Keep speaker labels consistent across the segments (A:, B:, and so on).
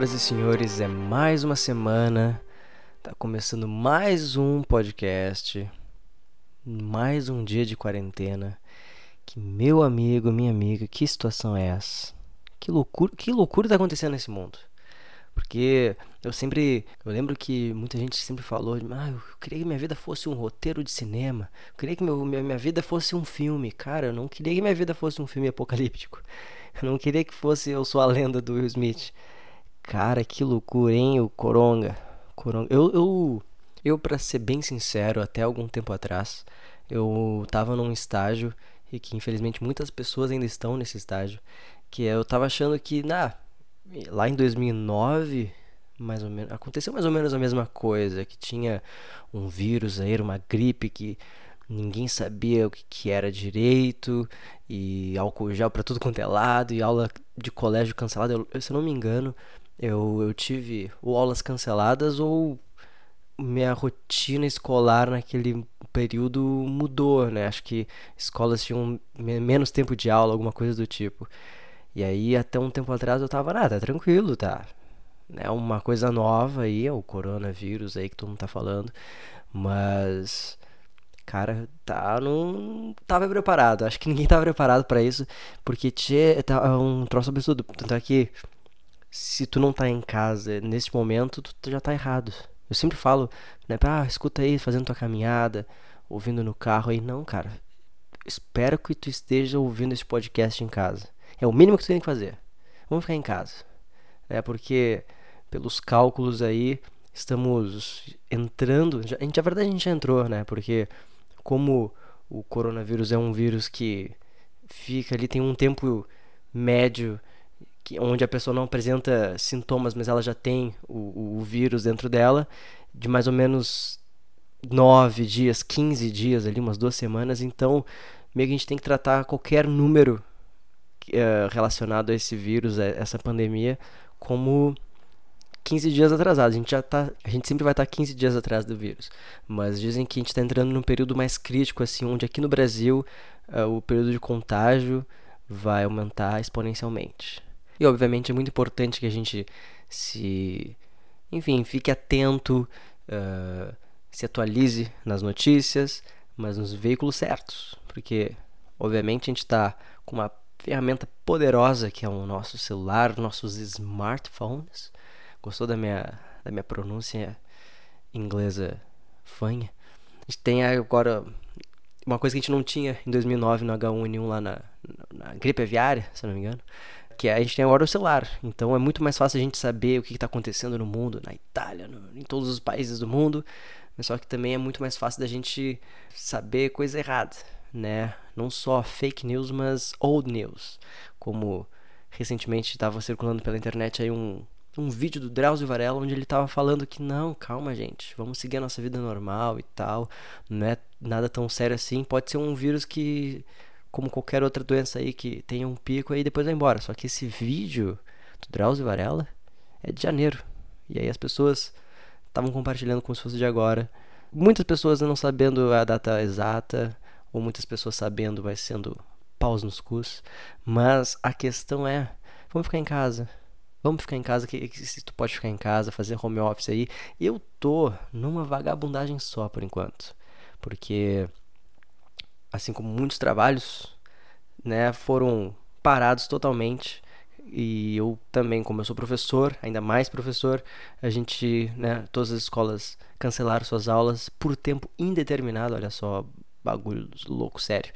A: Senhoras e senhores, é mais uma semana, tá começando mais um podcast, mais um dia de quarentena. Que meu amigo, minha amiga, que situação é essa? Que loucura, que loucura tá acontecendo nesse mundo? Porque eu sempre. Eu lembro que muita gente sempre falou: ah, eu queria que minha vida fosse um roteiro de cinema. Eu queria que meu, minha, minha vida fosse um filme. Cara, eu não queria que minha vida fosse um filme apocalíptico. Eu não queria que fosse Eu Sou a Lenda do Will Smith. Cara, que loucura, hein? O Coronga. Coronga. Eu, eu, eu para ser bem sincero, até algum tempo atrás, eu tava num estágio e que infelizmente muitas pessoas ainda estão nesse estágio, que eu tava achando que, na lá em 2009, mais ou menos, aconteceu mais ou menos a mesma coisa, que tinha um vírus aí, uma gripe que ninguém sabia o que, que era direito, e álcool gel para tudo quanto é lado, e aula de colégio cancelada. Eu, se eu não me engano, eu, eu tive ou aulas canceladas ou minha rotina escolar naquele período mudou, né? Acho que escolas tinham menos tempo de aula, alguma coisa do tipo. E aí, até um tempo atrás, eu tava, ah, tá tranquilo, tá? É uma coisa nova aí, é o coronavírus aí que todo mundo tá falando. Mas, cara, tá, não tava preparado. Acho que ninguém tava preparado para isso, porque tinha, tá um troço absurdo. Tanto é que se tu não tá em casa nesse momento, tu já tá errado. Eu sempre falo, né, ah, escuta aí, fazendo tua caminhada, ouvindo no carro aí. Não, cara. Espero que tu esteja ouvindo esse podcast em casa. É o mínimo que tu tem que fazer. Vamos ficar em casa. Né, porque, pelos cálculos aí, estamos entrando. A gente, verdade, a gente já entrou, né? Porque, como o coronavírus é um vírus que fica ali, tem um tempo médio que, onde a pessoa não apresenta sintomas, mas ela já tem o, o vírus dentro dela, de mais ou menos 9 dias, 15 dias ali, umas duas semanas. Então, meio que a gente tem que tratar qualquer número uh, relacionado a esse vírus, a essa pandemia, como 15 dias atrasado. A gente já tá, a gente sempre vai estar tá 15 dias atrás do vírus. Mas dizem que a gente está entrando num período mais crítico assim, onde aqui no Brasil uh, o período de contágio vai aumentar exponencialmente. E obviamente é muito importante que a gente se. Enfim, fique atento, uh, se atualize nas notícias, mas nos veículos certos. Porque, obviamente, a gente está com uma ferramenta poderosa que é o nosso celular, nossos smartphones. Gostou da minha, da minha pronúncia inglesa fanha? A gente tem agora uma coisa que a gente não tinha em 2009 no H1N1 lá na, na gripe aviária, se não me engano que a gente tem agora o celular. Então é muito mais fácil a gente saber o que está acontecendo no mundo, na Itália, no, em todos os países do mundo. Mas só que também é muito mais fácil da gente saber coisa errada, né? Não só fake news, mas old news. Como recentemente estava circulando pela internet aí um, um vídeo do Drauzio Varela onde ele estava falando que não, calma gente, vamos seguir a nossa vida normal e tal, não é nada tão sério assim, pode ser um vírus que como qualquer outra doença aí que tenha um pico aí depois vai embora. Só que esse vídeo do Drauzio Varela é de janeiro. E aí as pessoas estavam compartilhando como se fosse de agora. Muitas pessoas não sabendo a data exata, ou muitas pessoas sabendo, mas sendo paus nos cus. Mas a questão é, vamos ficar em casa. Vamos ficar em casa, que, que se tu pode ficar em casa, fazer home office aí. Eu tô numa vagabundagem só por enquanto. Porque assim como muitos trabalhos, né, foram parados totalmente. E eu também, como eu sou professor, ainda mais professor, a gente, né, todas as escolas cancelaram suas aulas por tempo indeterminado, olha só, bagulho louco, sério.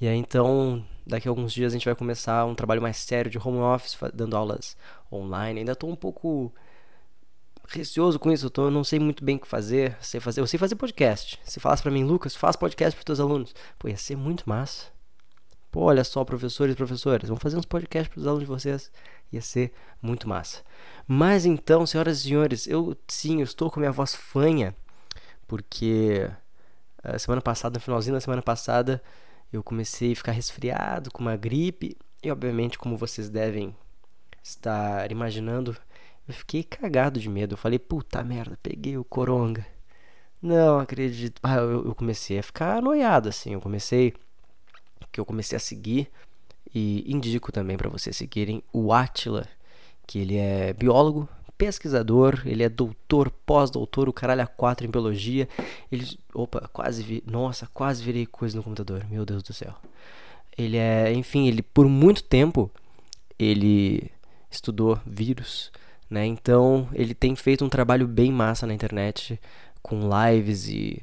A: E aí então, daqui a alguns dias a gente vai começar um trabalho mais sério de home office, dando aulas online. Ainda estou um pouco receoso com isso, eu tô, não sei muito bem o que fazer, sei fazer, eu sei fazer podcast. Se falasse para mim, Lucas, faz podcast para teus alunos. Pô, ia ser muito massa. Pô, olha só, professores e professoras, vamos fazer uns podcasts para os alunos de vocês. Ia ser muito massa. Mas então, senhoras e senhores, eu sim, eu estou com minha voz fanha, porque a semana passada, no finalzinho da semana passada, eu comecei a ficar resfriado com uma gripe, e obviamente, como vocês devem estar imaginando, eu fiquei cagado de medo. Eu falei, puta merda, peguei o coronga. Não acredito. Ah, eu, eu comecei a ficar anoiado, assim. Eu comecei. Que eu comecei a seguir. E indico também para vocês seguirem o Atila, que ele é biólogo, pesquisador, ele é doutor, pós-doutor, o caralho a quatro em biologia. Ele, opa, quase vi, nossa, quase virei coisa no computador, meu Deus do céu. Ele é, enfim, ele por muito tempo ele estudou vírus, né? Então, ele tem feito um trabalho bem massa na internet com lives e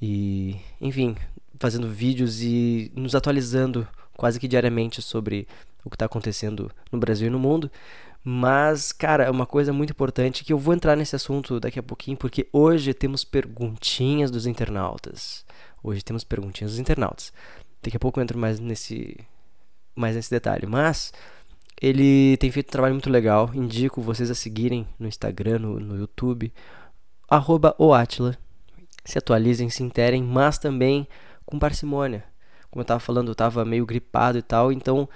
A: e, enfim, fazendo vídeos e nos atualizando quase que diariamente sobre o que está acontecendo no Brasil e no mundo. Mas, cara, é uma coisa muito importante que eu vou entrar nesse assunto daqui a pouquinho, porque hoje temos perguntinhas dos internautas. Hoje temos perguntinhas dos internautas. Daqui a pouco eu entro mais nesse, mais nesse detalhe. Mas ele tem feito um trabalho muito legal. Indico vocês a seguirem no Instagram, no, no YouTube. Arroba. Se atualizem, se interem, mas também com parcimônia. Como eu estava falando, eu estava meio gripado e tal, então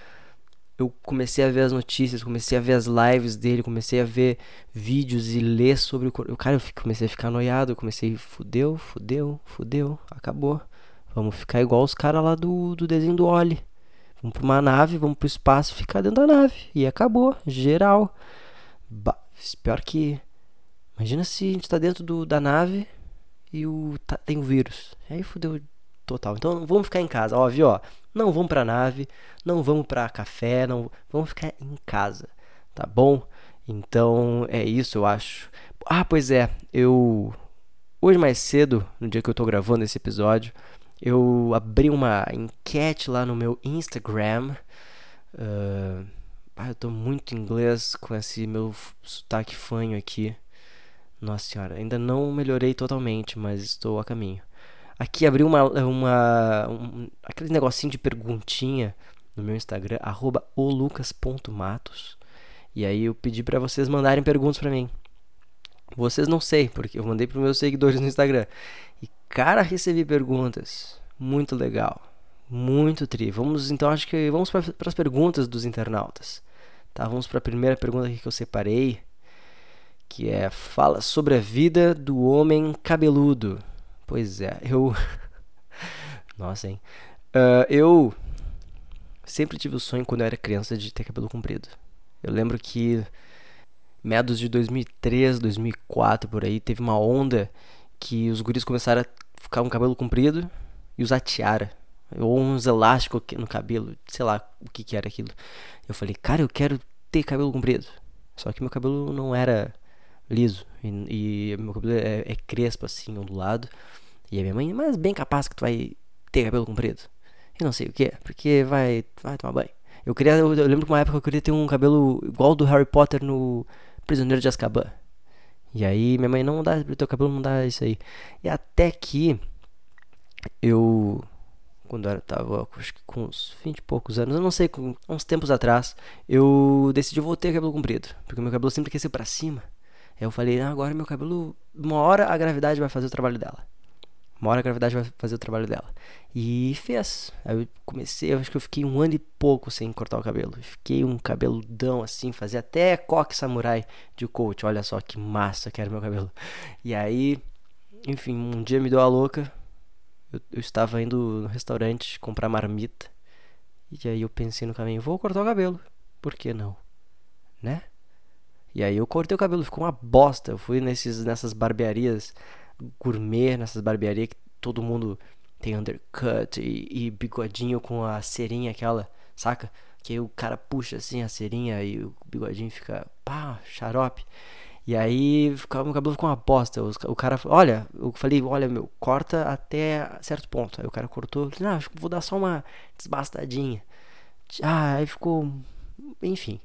A: eu comecei a ver as notícias, comecei a ver as lives dele, comecei a ver vídeos e ler sobre o cara, eu comecei a ficar noiado, comecei, fudeu, fudeu, fudeu, acabou. Vamos ficar igual os caras lá do, do desenho do Oli. Vamos pra uma nave, vamos pro espaço, ficar dentro da nave. E acabou, geral. Pior que. Imagina se a gente tá dentro do, da nave e o, tá, tem o vírus. Aí fudeu total. Então vamos ficar em casa, óbvio, ó. Não vamos pra nave, não vamos pra café, não vamos ficar em casa, tá bom? Então é isso, eu acho. Ah, pois é, eu hoje mais cedo, no dia que eu tô gravando esse episódio, eu abri uma enquete lá no meu Instagram. Uh, eu tô muito inglês com esse meu sotaque fanho aqui. Nossa senhora, ainda não melhorei totalmente, mas estou a caminho. Aqui abri uma, uma um, aquele negocinho de perguntinha no meu Instagram, arroba olucas.matos. E aí eu pedi para vocês mandarem perguntas para mim. Vocês não sei, porque eu mandei para meus seguidores no Instagram. Cara, recebi perguntas. Muito legal. Muito tri. Vamos então, acho que vamos para as perguntas dos internautas. Tá, vamos para a primeira pergunta aqui que eu separei, que é fala sobre a vida do homem cabeludo. Pois é, eu. Nossa, hein? Uh, eu sempre tive o sonho quando eu era criança de ter cabelo comprido. Eu lembro que meados de 2003, 2004 por aí, teve uma onda que os guris começaram a ficar com cabelo comprido e usar tiara ou uns elásticos no cabelo, sei lá o que que era aquilo. Eu falei, cara, eu quero ter cabelo comprido. Só que meu cabelo não era liso. E, e meu cabelo é, é, crespo, assim, ondulado. E a minha mãe, mas bem capaz que tu vai ter cabelo comprido. E não sei o que, porque vai, vai tomar banho. Eu queria, eu, eu lembro que uma época eu queria ter um cabelo igual do Harry Potter no Prisioneiro de Azkaban. E aí minha mãe, não dá, teu cabelo não dá isso aí. E até que eu quando eu tava acho que com uns 20 e poucos anos, eu não sei, uns tempos atrás, eu decidi voltar cabelo comprido, porque meu cabelo sempre cresceu para cima. Aí eu falei, ah, agora meu cabelo, uma hora a gravidade vai fazer o trabalho dela. Uma hora a gravidade vai fazer o trabalho dela. E fez. Aí eu comecei, eu acho que eu fiquei um ano e pouco sem cortar o cabelo. Fiquei um cabeludão assim, fazia até coque samurai de coach. Olha só que massa que era meu cabelo. E aí, enfim, um dia me deu a louca. Eu, eu estava indo no restaurante comprar marmita. E aí eu pensei no caminho, vou cortar o cabelo. Por que não? Né? E aí eu cortei o cabelo, ficou uma bosta. Eu fui nesses, nessas barbearias gourmet, nessas barbearias que todo mundo tem undercut e, e bigodinho com a cerinha aquela, saca? Que aí o cara puxa assim a cerinha e o bigodinho fica pá, xarope. E aí meu cabelo ficou uma bosta. O cara, olha, eu falei, olha, meu, corta até certo ponto. Aí o cara cortou, não, vou dar só uma desbastadinha. Ah, aí ficou, enfim.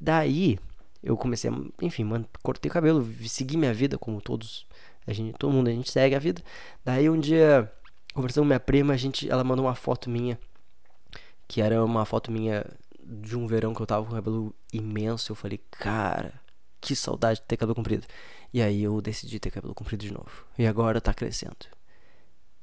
A: Daí eu comecei enfim, mano, cortei o cabelo, segui minha vida como todos, a gente, todo mundo a gente segue a vida. Daí um dia, conversando com minha prima, a gente, ela mandou uma foto minha, que era uma foto minha de um verão que eu tava com o cabelo imenso. Eu falei, cara, que saudade de ter cabelo comprido. E aí eu decidi ter cabelo comprido de novo. E agora tá crescendo.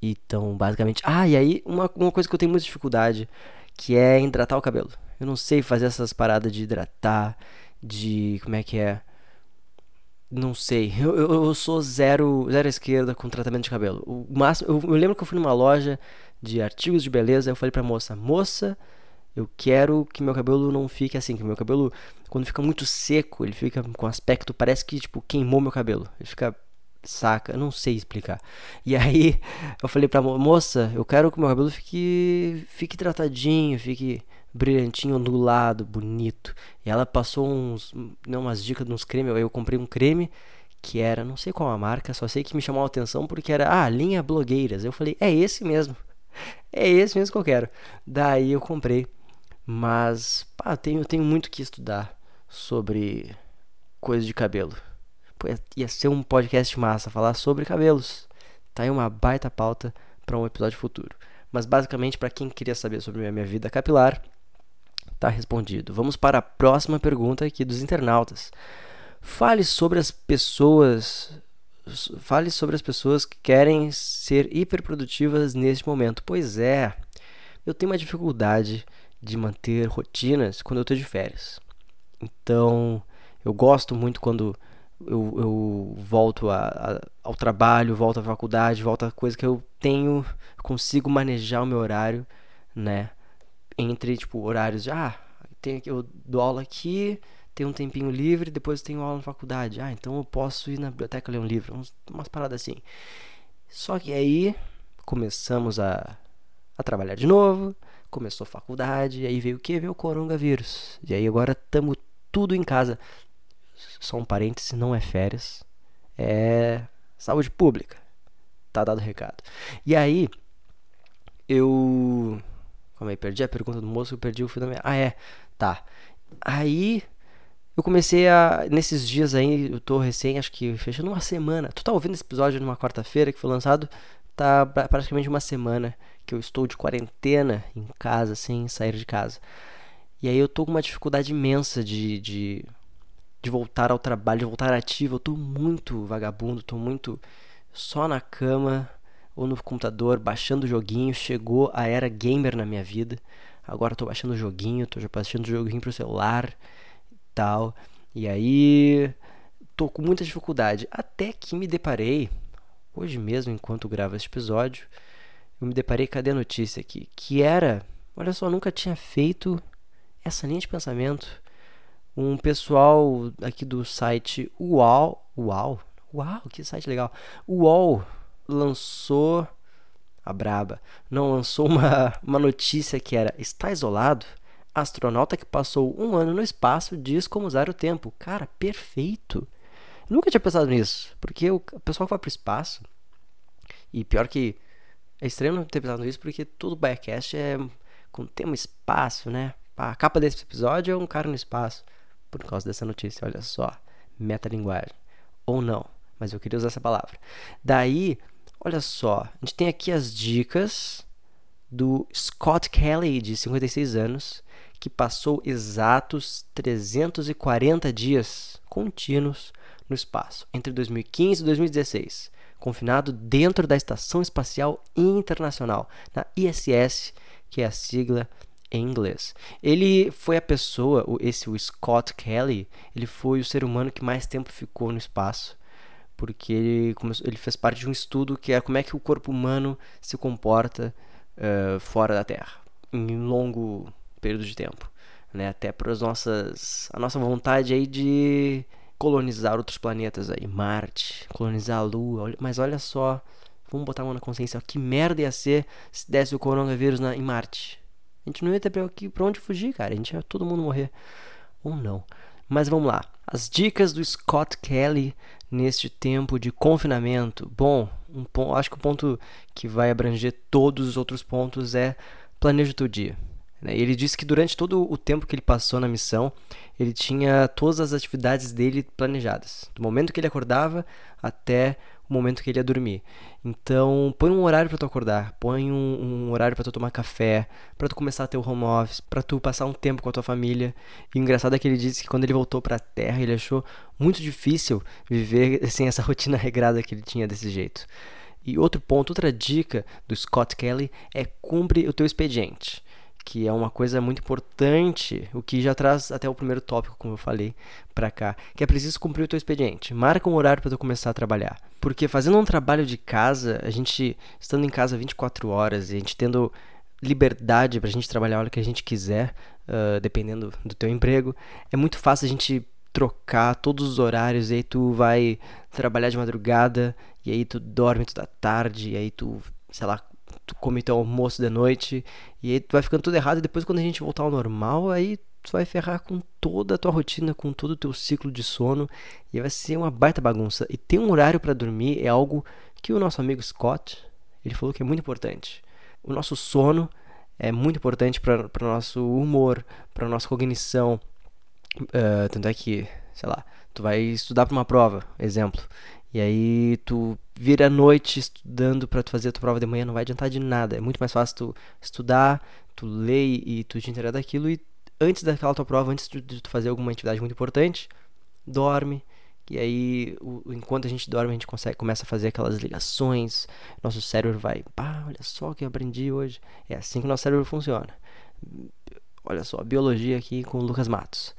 A: Então, basicamente. Ah, e aí uma, uma coisa que eu tenho muita dificuldade, que é hidratar o cabelo. Eu não sei fazer essas paradas de hidratar de. Como é que é? Não sei. Eu, eu, eu sou zero, zero esquerda com tratamento de cabelo. O máximo, eu, eu, lembro que eu fui numa loja de artigos de beleza. Eu falei pra moça: Moça, Eu quero que meu cabelo não fique assim, que meu cabelo, quando fica muito seco, ele fica com aspecto, parece que, tipo, queimou meu cabelo. Ele fica, saca? Eu não sei explicar. E aí, eu falei pra moça, eu quero que meu cabelo fique, fique tratadinho, fique brilhantinho, ondulado, bonito. E ela passou uns, não, umas dicas de uns cremes. Eu comprei um creme que era, não sei qual a marca, só sei que me chamou a atenção porque era, ah, linha blogueiras. Eu falei, é esse mesmo. É esse mesmo que eu quero. Daí eu comprei. Mas, pá, tenho, tenho muito que estudar sobre coisa de cabelo. Pô, ia ser um podcast massa falar sobre cabelos. Tá aí uma baita pauta para um episódio futuro. Mas basicamente, para quem queria saber sobre a minha vida capilar, tá respondido. Vamos para a próxima pergunta aqui dos internautas. Fale sobre as pessoas fale sobre as pessoas que querem ser hiperprodutivas neste momento. Pois é, eu tenho uma dificuldade de manter rotinas quando eu estou de férias. Então, eu gosto muito quando eu, eu volto a, a, ao trabalho, volto à faculdade, volto a coisa que eu tenho, consigo manejar o meu horário, né? Entre, tipo, horários de, ah, tenho, eu dou aula aqui, tenho um tempinho livre, depois tenho aula na faculdade. Ah, então eu posso ir na biblioteca ler um livro, uns, umas paradas assim. Só que aí começamos a, a trabalhar de novo, começou a faculdade, aí veio o que? Veio o coronavírus. E aí agora estamos tudo em casa. Só um parêntese, não é férias, é saúde pública. Tá dado o recado. E aí, eu. Calma aí, perdi a pergunta do moço, eu perdi o fio da minha. Ah, é, tá. Aí eu comecei a. Nesses dias aí, eu tô recém, acho que fechando uma semana. Tu tá ouvindo esse episódio numa quarta-feira que foi lançado? Tá praticamente uma semana que eu estou de quarentena em casa, sem sair de casa. E aí eu tô com uma dificuldade imensa de, de, de voltar ao trabalho, de voltar ativo. Eu tô muito vagabundo, tô muito só na cama ou no computador, baixando joguinho. Chegou a era gamer na minha vida. Agora tô baixando joguinho, tô baixando joguinho pro celular e tal. E aí tô com muita dificuldade. Até que me deparei, hoje mesmo, enquanto gravo este episódio, eu me deparei, cadê a notícia aqui? Que era, olha só, nunca tinha feito essa linha de pensamento. Um pessoal aqui do site UOL, UOL, uau, que site legal. UOL lançou a braba, não lançou uma, uma notícia que era está isolado? Astronauta que passou um ano no espaço diz como usar o tempo. Cara, perfeito. Eu nunca tinha pensado nisso, porque o pessoal que vai para o espaço, e pior que é estranho não ter pensado nisso porque todo Biacast é com tema espaço, né? A capa desse episódio é um cara no espaço. Por causa dessa notícia, olha só. Metalinguagem. Ou não, mas eu queria usar essa palavra. Daí, olha só. A gente tem aqui as dicas do Scott Kelly, de 56 anos, que passou exatos 340 dias contínuos no espaço, entre 2015 e 2016 confinado dentro da Estação Espacial Internacional, na ISS, que é a sigla em inglês. Ele foi a pessoa, esse o Scott Kelly, ele foi o ser humano que mais tempo ficou no espaço, porque ele, começou, ele fez parte de um estudo que é como é que o corpo humano se comporta uh, fora da Terra, em um longo período de tempo, né? Até para as nossas, a nossa vontade aí de colonizar outros planetas aí, Marte, colonizar a Lua. Mas olha só, vamos botar a mão na consciência, que merda ia ser se desse o coronavírus na, em Marte. A gente não ia ter pra onde fugir, cara. A gente ia todo mundo morrer. Ou não. Mas vamos lá. As dicas do Scott Kelly neste tempo de confinamento. Bom, um ponto, acho que o ponto que vai abranger todos os outros pontos é planeja o teu dia. Né? Ele disse que durante todo o tempo que ele passou na missão, ele tinha todas as atividades dele planejadas, do momento que ele acordava até momento que ele ia dormir. Então, põe um horário para tu acordar, põe um, um horário para tu tomar café, para tu começar o home office, para tu passar um tempo com a tua família. E o engraçado é que ele disse que quando ele voltou para a Terra, ele achou muito difícil viver sem essa rotina regrada que ele tinha desse jeito. E outro ponto, outra dica do Scott Kelly é cumpre o teu expediente que é uma coisa muito importante, o que já traz até o primeiro tópico, como eu falei, para cá, que é preciso cumprir o teu expediente. Marca um horário para tu começar a trabalhar. Porque fazendo um trabalho de casa, a gente estando em casa 24 horas, a gente tendo liberdade pra gente trabalhar a hora que a gente quiser, uh, dependendo do teu emprego. É muito fácil a gente trocar todos os horários, e aí tu vai trabalhar de madrugada, e aí tu dorme toda tarde, e aí tu, sei lá, tu come teu almoço de noite, e aí tu vai ficando tudo errado, e depois quando a gente voltar ao normal, aí tu vai ferrar com toda a tua rotina, com todo o teu ciclo de sono, e vai ser uma baita bagunça. E ter um horário para dormir é algo que o nosso amigo Scott, ele falou que é muito importante. O nosso sono é muito importante para o nosso humor, para nossa cognição. Uh, tanto é que, sei lá, tu vai estudar para uma prova, exemplo. E aí tu vira a noite estudando para tu fazer a tua prova de manhã, não vai adiantar de nada. É muito mais fácil tu estudar, tu ler e tu te inteirar daquilo e antes daquela tua prova, antes de, tu fazer alguma atividade muito importante, dorme. E aí, enquanto a gente dorme, a gente consegue, começa a fazer aquelas ligações. Nosso cérebro vai, pá, olha só o que eu aprendi hoje. É assim que o nosso cérebro funciona. Olha só, biologia aqui com o Lucas Matos.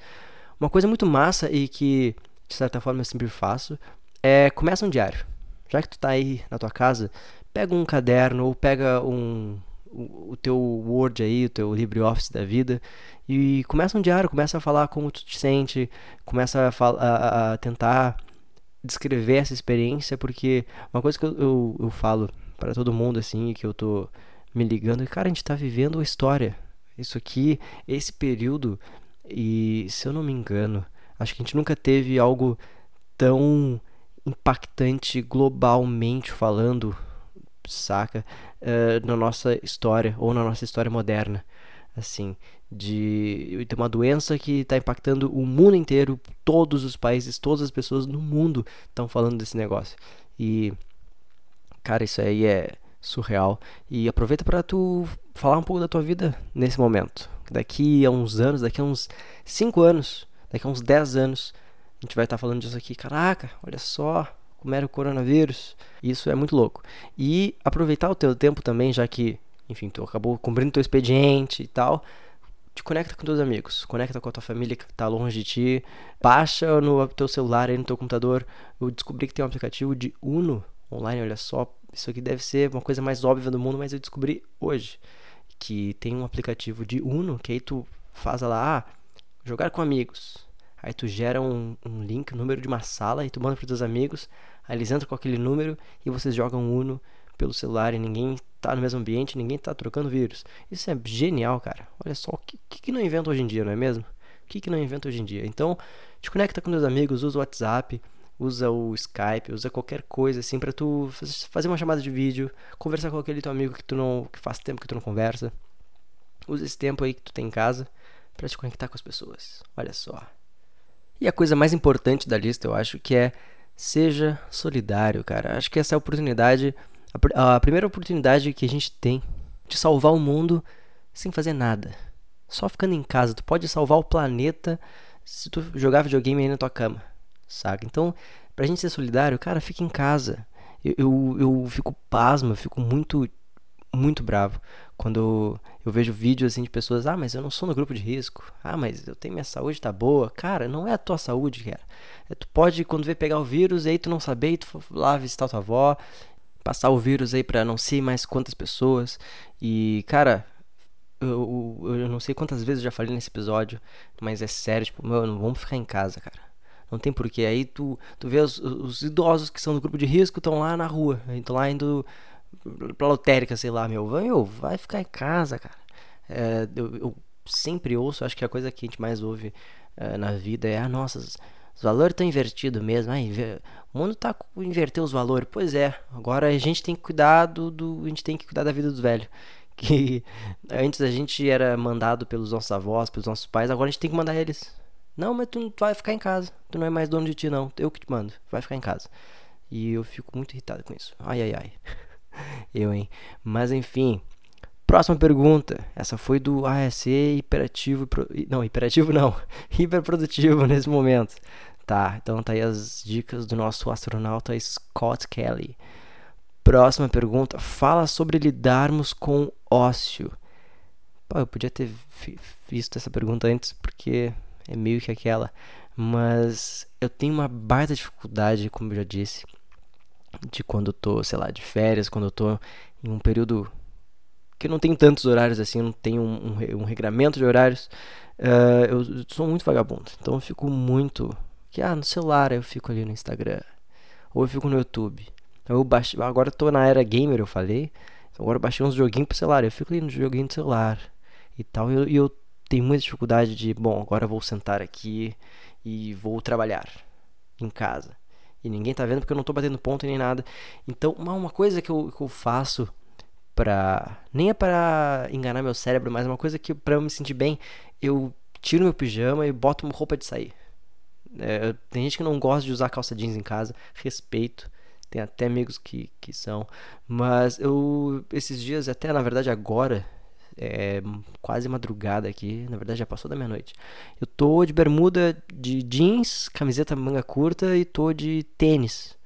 A: Uma coisa muito massa e que, de certa forma, eu sempre faço é começa um diário. Já que tu tá aí na tua casa, pega um caderno ou pega um, o, o teu Word aí, o teu LibreOffice da vida e começa um diário, começa a falar como tu te sente, começa a, a, a tentar descrever essa experiência, porque uma coisa que eu, eu, eu falo para todo mundo assim, que eu tô me ligando, cara, a gente tá vivendo a história. Isso aqui, esse período, e se eu não me engano, acho que a gente nunca teve algo tão impactante globalmente falando, saca, uh, na nossa história ou na nossa história moderna, assim, de ter uma doença que está impactando o mundo inteiro, todos os países, todas as pessoas no mundo estão falando desse negócio. E, cara, isso aí é surreal. E aproveita para tu falar um pouco da tua vida nesse momento. Daqui a uns anos, daqui a uns 5 anos, daqui a uns 10 anos, a gente vai estar tá falando disso aqui. Caraca, olha só como era o coronavírus. Isso é muito louco. E aproveitar o teu tempo também, já que, enfim, tu acabou cumprindo teu expediente e tal. Te conecta com teus amigos, conecta com a tua família que está longe de ti. Baixa no teu celular aí no teu computador. Eu descobri que tem um aplicativo de Uno online, olha só. Isso aqui deve ser uma coisa mais óbvia do mundo, mas eu descobri hoje que tem um aplicativo de Uno que aí tu faz lá, ah, jogar com amigos. Aí tu gera um, um link, um número de uma sala, e tu manda para teus amigos. Aí eles entram com aquele número e vocês jogam Uno pelo celular e ninguém tá no mesmo ambiente, ninguém tá trocando vírus. Isso é genial, cara. Olha só, o que, que, que não inventa hoje em dia, não é mesmo? O que, que não inventa hoje em dia? Então, te conecta com teus amigos, usa o WhatsApp, usa o Skype, usa qualquer coisa assim para tu fazer uma chamada de vídeo, conversar com aquele teu amigo que tu não que faz tempo que tu não conversa. Usa esse tempo aí que tu tem em casa para te conectar com as pessoas. Olha só. E a coisa mais importante da lista, eu acho, que é seja solidário, cara. Acho que essa é a oportunidade, a, a primeira oportunidade que a gente tem de salvar o mundo sem fazer nada. Só ficando em casa. Tu pode salvar o planeta se tu jogar videogame aí na tua cama, saca? Então, pra gente ser solidário, cara, fica em casa. Eu, eu, eu fico pasmo, eu fico muito, muito bravo quando eu vejo vídeos assim de pessoas, ah, mas eu não sou no grupo de risco. Ah, mas eu tenho minha saúde tá boa. Cara, não é a tua saúde, cara. É, tu pode quando vê pegar o vírus, aí tu não saber, tu lá visitar tua avó, passar o vírus aí para não sei mais quantas pessoas. E, cara, eu, eu, não sei quantas vezes eu já falei nesse episódio, mas é sério, tipo, mano, vamos ficar em casa, cara. Não tem porquê. Aí tu, tu vê os, os idosos que são do grupo de risco estão lá na rua, estão lá indo lotérica, sei lá, meu, vai, meu, vai ficar em casa, cara. É, eu, eu, sempre ouço, acho que a coisa que a gente mais ouve é, na vida é, ah, nossa, os, valores estão invertidos mesmo. Ai, o mundo tá invertendo os valores. Pois é, agora a gente tem que cuidar do, do, a gente tem que cuidar da vida dos velhos. Que antes a gente era mandado pelos nossos avós, pelos nossos pais, agora a gente tem que mandar eles. Não, mas tu, tu vai ficar em casa. Tu não é mais dono de ti, não. Eu que te mando. Vai ficar em casa. E eu fico muito irritado com isso. Ai, ai, ai. Eu, hein? Mas enfim. Próxima pergunta. Essa foi do ASC hiperativo. Não, hiperativo não. Hiperprodutivo nesse momento. Tá, então tá aí as dicas do nosso astronauta Scott Kelly. Próxima pergunta. Fala sobre lidarmos com ócio. Pô, eu podia ter visto essa pergunta antes, porque é meio que aquela. Mas eu tenho uma baita dificuldade, como eu já disse, de quando eu tô, sei lá, de férias, quando eu tô em um período eu não tenho tantos horários assim, não tenho um, um, um regramento de horários. Uh, eu, eu sou muito vagabundo, então eu fico muito. Que, ah, no celular eu fico ali no Instagram, ou eu fico no YouTube. Eu agora eu tô na era gamer, eu falei. Agora eu baixei uns joguinhos pro celular, eu fico ali no joguinho do celular e tal. E eu, eu tenho muita dificuldade de, bom, agora eu vou sentar aqui e vou trabalhar em casa. E ninguém tá vendo porque eu não tô batendo ponto nem nada. Então, uma, uma coisa que eu, que eu faço pra. Nem é para enganar meu cérebro, mas uma coisa que pra eu me sentir bem, eu tiro meu pijama e boto uma roupa de sair. É, tem gente que não gosta de usar calça jeans em casa, respeito. Tem até amigos que, que são. Mas eu, esses dias, até na verdade agora, é quase madrugada aqui, na verdade já passou da meia-noite. Eu tô de bermuda de jeans, camiseta manga curta e tô de tênis.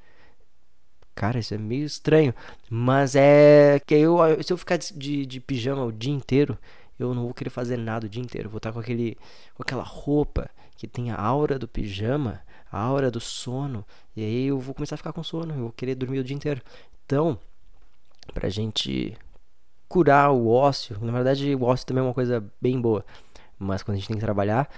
A: Cara, isso é meio estranho, mas é que eu se eu ficar de, de pijama o dia inteiro, eu não vou querer fazer nada o dia inteiro. Vou estar com aquele com aquela roupa que tem a aura do pijama, a aura do sono, e aí eu vou começar a ficar com sono, eu vou querer dormir o dia inteiro. Então, pra gente curar o ócio. Na verdade, o ócio também é uma coisa bem boa. Mas quando a gente tem que trabalhar,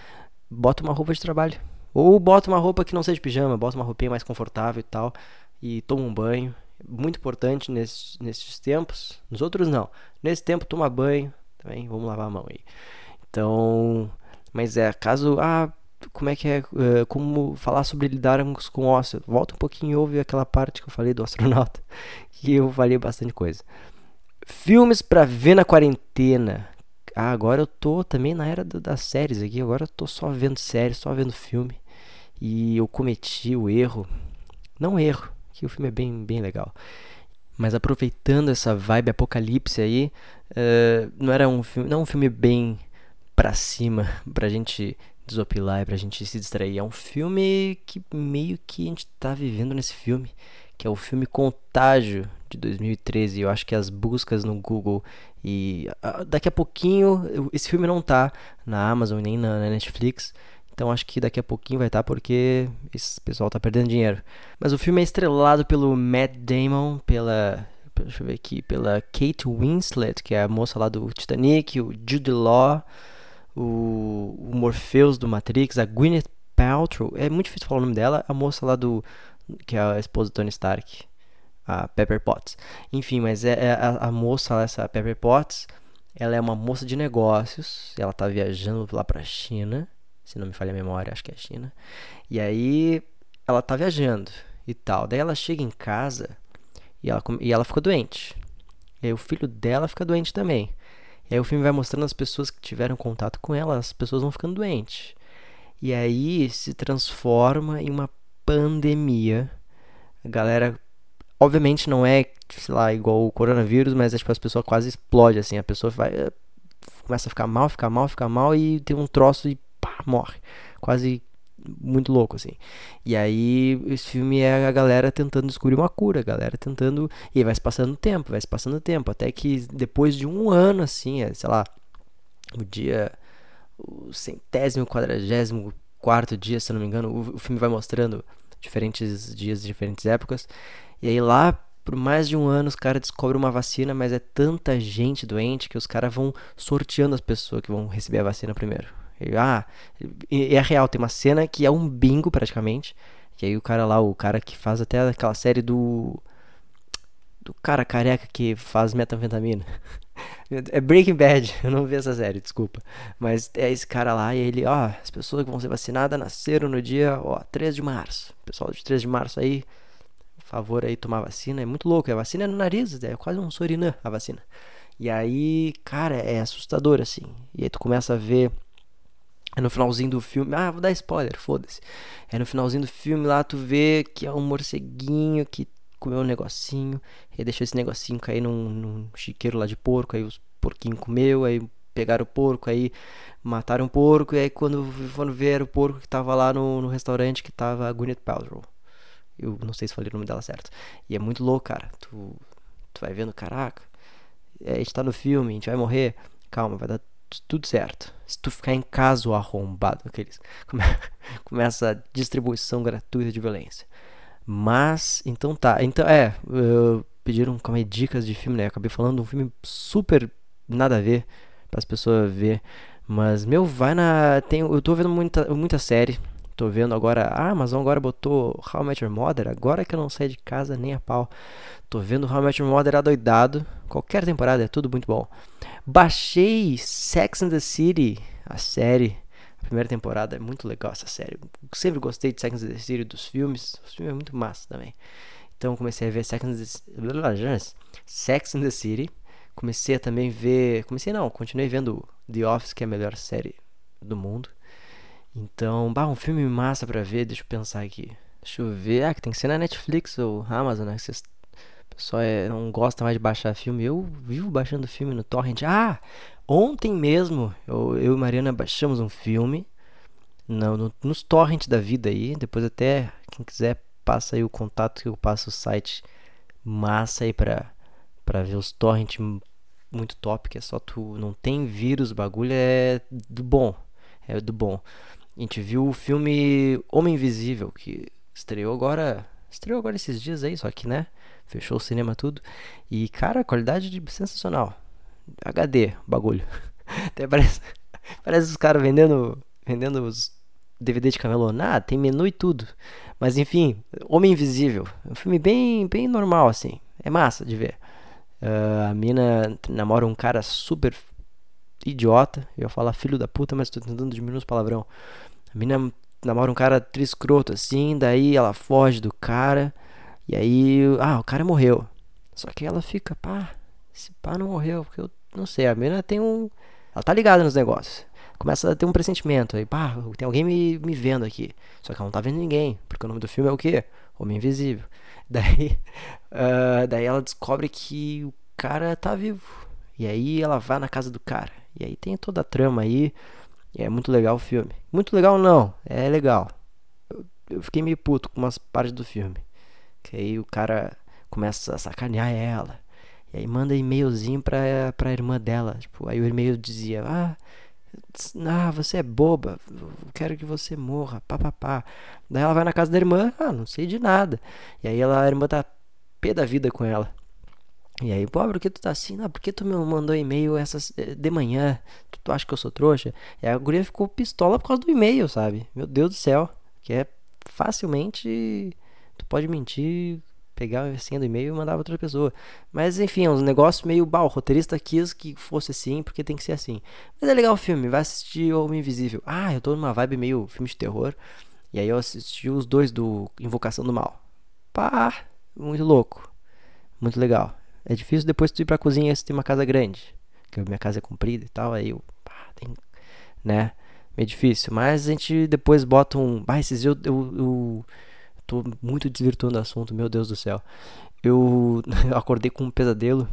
A: bota uma roupa de trabalho. Ou bota uma roupa que não seja pijama, bota uma roupinha mais confortável e tal. E toma um banho. Muito importante nesses, nesses tempos. Nos outros não. Nesse tempo, toma banho. Também, vamos lavar a mão aí. Então, mas é, caso. Ah, como é que é. Uh, como falar sobre lidar com ócio. Volta um pouquinho e ouve aquela parte que eu falei do astronauta. Que eu falei bastante coisa. Filmes para ver na quarentena. Ah, agora eu tô também na era do, das séries aqui. Agora eu tô só vendo séries, só vendo filme. E eu cometi o erro. Não erro, que o filme é bem, bem legal. Mas aproveitando essa vibe apocalipse aí, uh, não era um filme, não um filme bem pra cima, pra gente desopilar e pra gente se distrair. É um filme que meio que a gente tá vivendo nesse filme, que é o filme Contágio de 2013. Eu acho que as buscas no Google e uh, daqui a pouquinho esse filme não tá na Amazon nem na, na Netflix. Então acho que daqui a pouquinho vai estar tá porque esse pessoal tá perdendo dinheiro. Mas o filme é estrelado pelo Matt Damon, pela deixa eu ver aqui, pela Kate Winslet, que é a moça lá do Titanic, o Jude Law, o, o Morpheus do Matrix, a Gwyneth Paltrow, é muito difícil falar o nome dela, a moça lá do que é a esposa do Tony Stark a Pepper Potts. Enfim, mas é, é a, a, moça, essa Pepper Potts, ela é uma moça de negócios. Ela tá viajando lá pra China, se não me falha a memória, acho que é China. E aí ela tá viajando e tal. Daí ela chega em casa e ela, e ela fica doente. E aí o filho dela fica doente também. E aí o filme vai mostrando as pessoas que tiveram contato com ela, as pessoas vão ficando doentes. E aí se transforma em uma pandemia. A galera Obviamente não é, sei lá, igual o coronavírus, mas é tipo, as pessoas quase explodem, assim. A pessoa vai, eh, começa a ficar mal, ficar mal, ficar mal e tem um troço e pá, morre. Quase muito louco, assim. E aí, esse filme é a galera tentando descobrir uma cura, a galera tentando. E vai se passando tempo, vai se passando tempo. Até que depois de um ano, assim, é, sei lá, o dia. O centésimo, quadragésimo quarto dia, se eu não me engano, o, o filme vai mostrando diferentes dias, diferentes épocas. E aí lá por mais de um ano os caras descobrem uma vacina, mas é tanta gente doente que os caras vão sorteando as pessoas que vão receber a vacina primeiro. E, ah, e é real, tem uma cena que é um bingo praticamente. E aí o cara lá, o cara que faz até aquela série do. Do cara careca que faz metanfetamina. É Breaking Bad, eu não vi essa série, desculpa. Mas é esse cara lá e ele, ó, as pessoas que vão ser vacinadas nasceram no dia, ó, 3 de março. Pessoal de 3 de março aí, favor aí tomar vacina. É muito louco. A vacina é no nariz, é quase um sorinã a vacina. E aí, cara, é assustador assim. E aí tu começa a ver. É no finalzinho do filme. Ah, vou dar spoiler, foda-se. É no finalzinho do filme lá tu vê que é um morceguinho que comeu um negocinho. E deixou esse negocinho cair num, num chiqueiro lá de porco. Aí os porquinhos comeu. Aí pegaram o porco. Aí mataram o porco. E aí quando foram ver o porco que tava lá no, no restaurante que tava a Gwyneth Paltrow. Eu não sei se falei o nome dela certo. E é muito louco, cara. Tu, tu vai vendo, caraca, é, a gente tá no filme, a gente vai morrer. Calma, vai dar tudo certo. Se tu ficar em casa, o arrombado, aqueles. Come, começa a distribuição gratuita de violência. Mas, então tá. Então, é, pediram como é, dicas de filme, né? Eu acabei falando de um filme super nada a ver para as pessoas ver. Mas, meu, vai na. Tem, eu tô vendo muita, muita série. Tô vendo agora. A Amazon agora botou How I Met Your Mother. Agora que eu não saio de casa nem a pau. Tô vendo How I Met Your Mother adoidado. Qualquer temporada é tudo muito bom. Baixei Sex and the City, a série. Primeira temporada é muito legal essa série. Sempre gostei de Sex and the City dos filmes. Os filmes é muito massa também. Então comecei a ver Sex and the, Sex and the City. Comecei a também ver. Comecei não, continuei vendo The Office, que é a melhor série do mundo. Então, bah, um filme massa pra ver, deixa eu pensar aqui. Deixa eu ver. Ah, que tem que ser na Netflix ou Amazon, né? Vocês pessoal é, não gosta mais de baixar filme. Eu vivo baixando filme no Torrent. Ah, ontem mesmo eu, eu e Mariana baixamos um filme no, no, nos Torrent da vida aí. Depois até, quem quiser, passa aí o contato que eu passo o site massa aí pra, pra ver os Torrent muito top, que é só tu. Não tem vírus, bagulho é do bom. É do bom. A gente viu o filme Homem Invisível, que estreou agora. Estreou agora esses dias aí, só que, né? Fechou o cinema tudo. E, cara, qualidade de, sensacional. HD, bagulho. Até parece, parece os caras vendendo, vendendo os DVD de camelô. Ah, tem menu e tudo. Mas enfim, Homem Invisível. Um filme bem, bem normal, assim. É massa de ver. Uh, a mina namora um cara super idiota. Eu ia falar filho da puta, mas tô tentando diminuir os palavrão. A mina namora um cara triscroto assim, daí ela foge do cara. E aí, ah, o cara morreu. Só que ela fica, pá, esse pá não morreu, porque eu não sei, a menina tem um. Ela tá ligada nos negócios. Começa a ter um pressentimento. Aí, pá, tem alguém me, me vendo aqui. Só que ela não tá vendo ninguém, porque o nome do filme é o quê? Homem Invisível. Daí, uh, daí ela descobre que o cara tá vivo. E aí ela vai na casa do cara. E aí tem toda a trama aí. E é muito legal o filme. Muito legal não, é legal. Eu, eu fiquei meio puto com umas partes do filme. Que aí o cara começa a sacanear ela. E aí manda e-mailzinho pra, pra irmã dela. Tipo, aí o e-mail dizia, ah, ah, você é boba, eu quero que você morra, papapá. Daí ela vai na casa da irmã, ah, não sei de nada. E aí ela, a irmã tá pé da vida com ela. E aí, por que tu tá assim? Não, por que tu me mandou e-mail essas eh, de manhã? Tu, tu acha que eu sou trouxa? E a guria ficou pistola por causa do e-mail, sabe? Meu Deus do céu. Que é facilmente tu pode mentir, pegar a senha do e-mail e mandar pra outra pessoa. Mas enfim, é um negócio meio bal. O roteirista quis que fosse assim, porque tem que ser assim. Mas é legal o filme, vai assistir Homem Invisível. Ah, eu tô numa vibe meio filme de terror. E aí eu assisti os dois do Invocação do Mal. Pá, muito louco. Muito legal. É difícil depois tu ir pra cozinha se tem uma casa grande. Que a minha casa é comprida e tal, aí eu. Tem. Né? Meio difícil. Mas a gente depois bota um. Ah, esses eu, eu, eu tô muito desvirtuando o assunto, meu Deus do céu. Eu acordei com um pesadelo.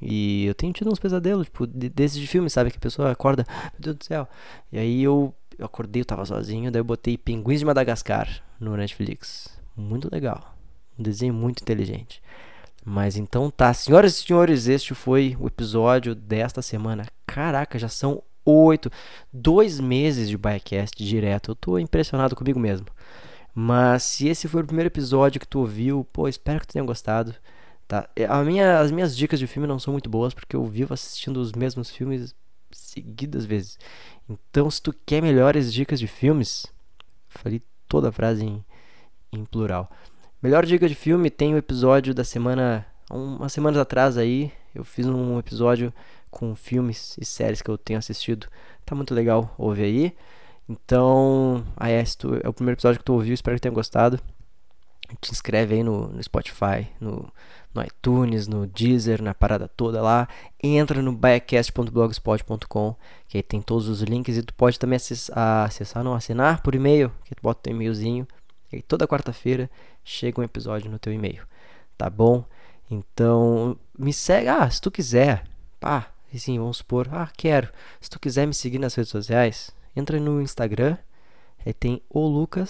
A: E eu tenho tido uns pesadelos, tipo, desses de filme, sabe? Que a pessoa acorda, meu Deus do céu. E aí eu, eu acordei, eu tava sozinho, daí eu botei Pinguins de Madagascar no Netflix. Muito legal. Um desenho muito inteligente. Mas então tá, senhoras e senhores, este foi o episódio desta semana. Caraca, já são oito, dois meses de Biacast direto. Eu tô impressionado comigo mesmo. Mas se esse foi o primeiro episódio que tu ouviu, pô, espero que tu tenha gostado. Tá? A minha, as minhas dicas de filme não são muito boas porque eu vivo assistindo os mesmos filmes seguidas vezes. Então, se tu quer melhores dicas de filmes, falei toda a frase em, em plural. Melhor dica de filme tem o episódio da semana, umas semanas atrás aí, eu fiz um episódio com filmes e séries que eu tenho assistido. Tá muito legal, ouve aí. Então, aí é, é o primeiro episódio que tu ouviu, espero que tenha gostado. Te inscreve aí no, no Spotify, no, no, iTunes, no Deezer, na parada toda lá. Entra no biacast.blogspot.com, que aí tem todos os links e tu pode também acessar, acessar não, assinar por e-mail, que tu bota teu e-mailzinho. E toda quarta-feira chega um episódio no teu e-mail, tá bom? Então, me segue, ah, se tu quiser, pá, assim, vamos supor, ah, quero. Se tu quiser me seguir nas redes sociais, entra no Instagram, aí tem o lucas.matos.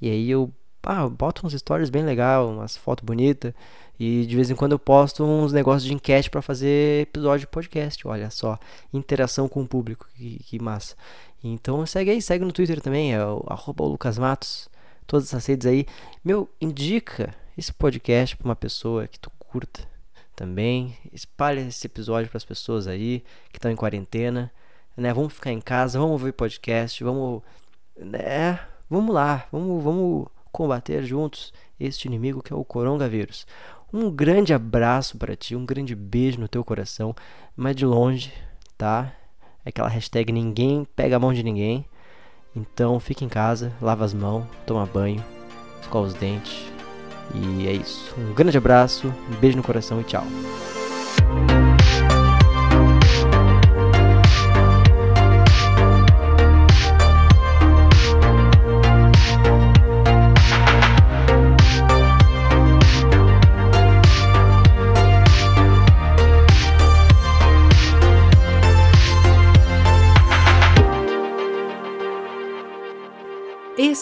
A: E aí eu ah, boto uns stories bem legal, umas fotos bonitas. E de vez em quando eu posto uns negócios de enquete para fazer episódio de podcast. Olha só, interação com o público, que, que massa. Então segue aí, segue no Twitter também, é o arroba Lucas Matos. Todas essas redes aí. Meu, indica esse podcast pra uma pessoa que tu curta. também. Espalhe esse episódio para as pessoas aí que estão em quarentena, né? Vamos ficar em casa, vamos ouvir podcast, vamos, né? Vamos lá, vamos, vamos combater juntos este inimigo que é o coronavírus. Um grande abraço para ti, um grande beijo no teu coração, mas de longe, tá? É aquela hashtag ninguém pega a mão de ninguém. Então fique em casa, lava as mãos, toma banho, escova os dentes. E é isso. Um grande abraço, um beijo no coração e tchau.